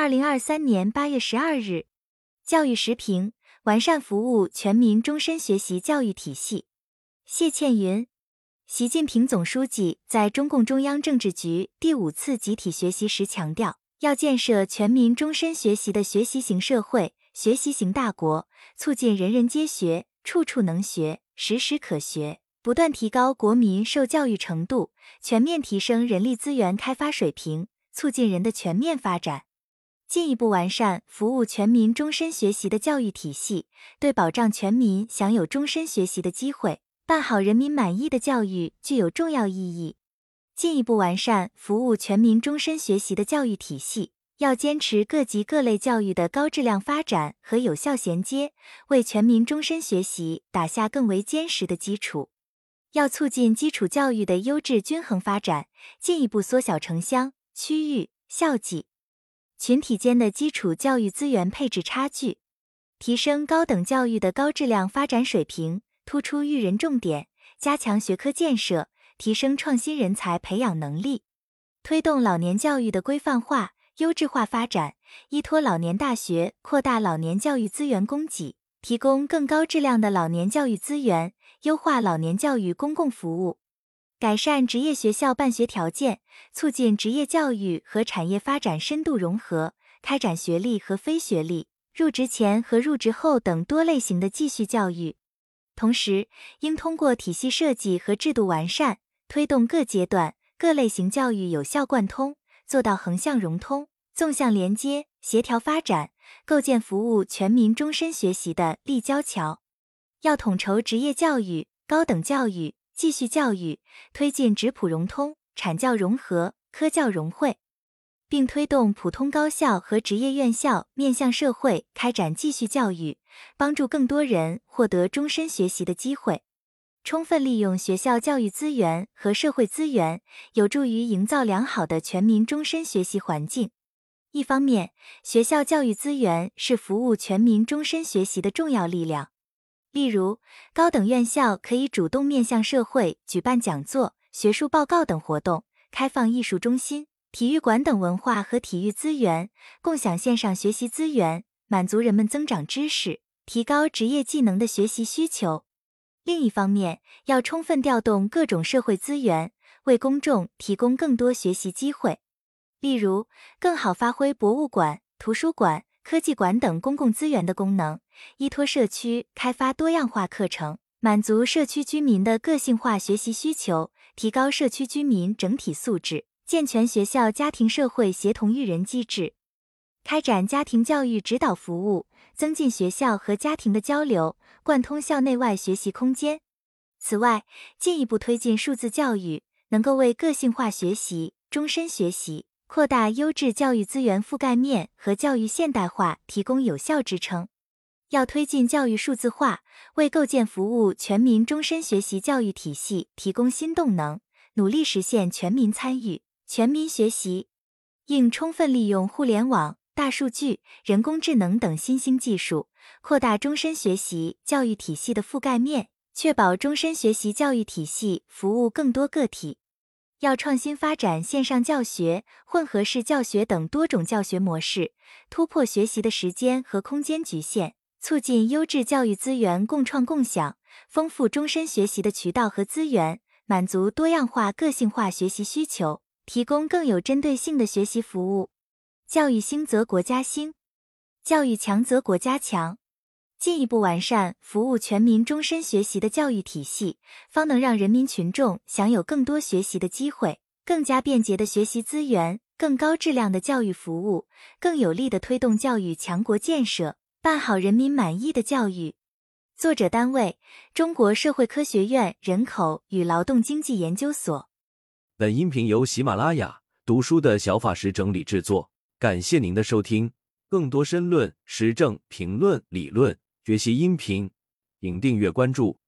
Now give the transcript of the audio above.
二零二三年八月十二日，教育时评：完善服务全民终身学习教育体系。谢倩云，习近平总书记在中共中央政治局第五次集体学习时强调，要建设全民终身学习的学习型社会、学习型大国，促进人人皆学、处处能学、时时可学，不断提高国民受教育程度，全面提升人力资源开发水平，促进人的全面发展。进一步完善服务全民终身学习的教育体系，对保障全民享有终身学习的机会，办好人民满意的教育具有重要意义。进一步完善服务全民终身学习的教育体系，要坚持各级各类教育的高质量发展和有效衔接，为全民终身学习打下更为坚实的基础。要促进基础教育的优质均衡发展，进一步缩小城乡、区域、校际。群体间的基础教育资源配置差距，提升高等教育的高质量发展水平，突出育人重点，加强学科建设，提升创新人才培养能力，推动老年教育的规范化、优质化发展，依托老年大学扩大老年教育资源供给，提供更高质量的老年教育资源，优化老年教育公共服务。改善职业学校办学条件，促进职业教育和产业发展深度融合，开展学历和非学历、入职前和入职后等多类型的继续教育。同时，应通过体系设计和制度完善，推动各阶段、各类型教育有效贯通，做到横向融通、纵向连接、协调发展，构建服务全民终身学习的立交桥。要统筹职业教育、高等教育。继续教育，推进职普融通、产教融合、科教融汇，并推动普通高校和职业院校面向社会开展继续教育，帮助更多人获得终身学习的机会。充分利用学校教育资源和社会资源，有助于营造良好的全民终身学习环境。一方面，学校教育资源是服务全民终身学习的重要力量。例如，高等院校可以主动面向社会举办讲座、学术报告等活动，开放艺术中心、体育馆等文化和体育资源，共享线上学习资源，满足人们增长知识、提高职业技能的学习需求。另一方面，要充分调动各种社会资源，为公众提供更多学习机会。例如，更好发挥博物馆、图书馆。科技馆等公共资源的功能，依托社区开发多样化课程，满足社区居民的个性化学习需求，提高社区居民整体素质，健全学校家庭社会协同育人机制，开展家庭教育指导服务，增进学校和家庭的交流，贯通校内外学习空间。此外，进一步推进数字教育，能够为个性化学习、终身学习。扩大优质教育资源覆盖面和教育现代化提供有效支撑。要推进教育数字化，为构建服务全民终身学习教育体系提供新动能，努力实现全民参与、全民学习。应充分利用互联网、大数据、人工智能等新兴技术，扩大终身学习教育体系的覆盖面，确保终身学习教育体系服务更多个体。要创新发展线上教学、混合式教学等多种教学模式，突破学习的时间和空间局限，促进优质教育资源共创共享，丰富终身学习的渠道和资源，满足多样化个性化学习需求，提供更有针对性的学习服务。教育兴则国家兴，教育强则国家强。进一步完善服务全民终身学习的教育体系，方能让人民群众享有更多学习的机会，更加便捷的学习资源，更高质量的教育服务，更有力的推动教育强国建设，办好人民满意的教育。作者单位：中国社会科学院人口与劳动经济研究所。本音频由喜马拉雅读书的小法师整理制作，感谢您的收听。更多深论、时政评论、理论。学习音频，请订阅关注。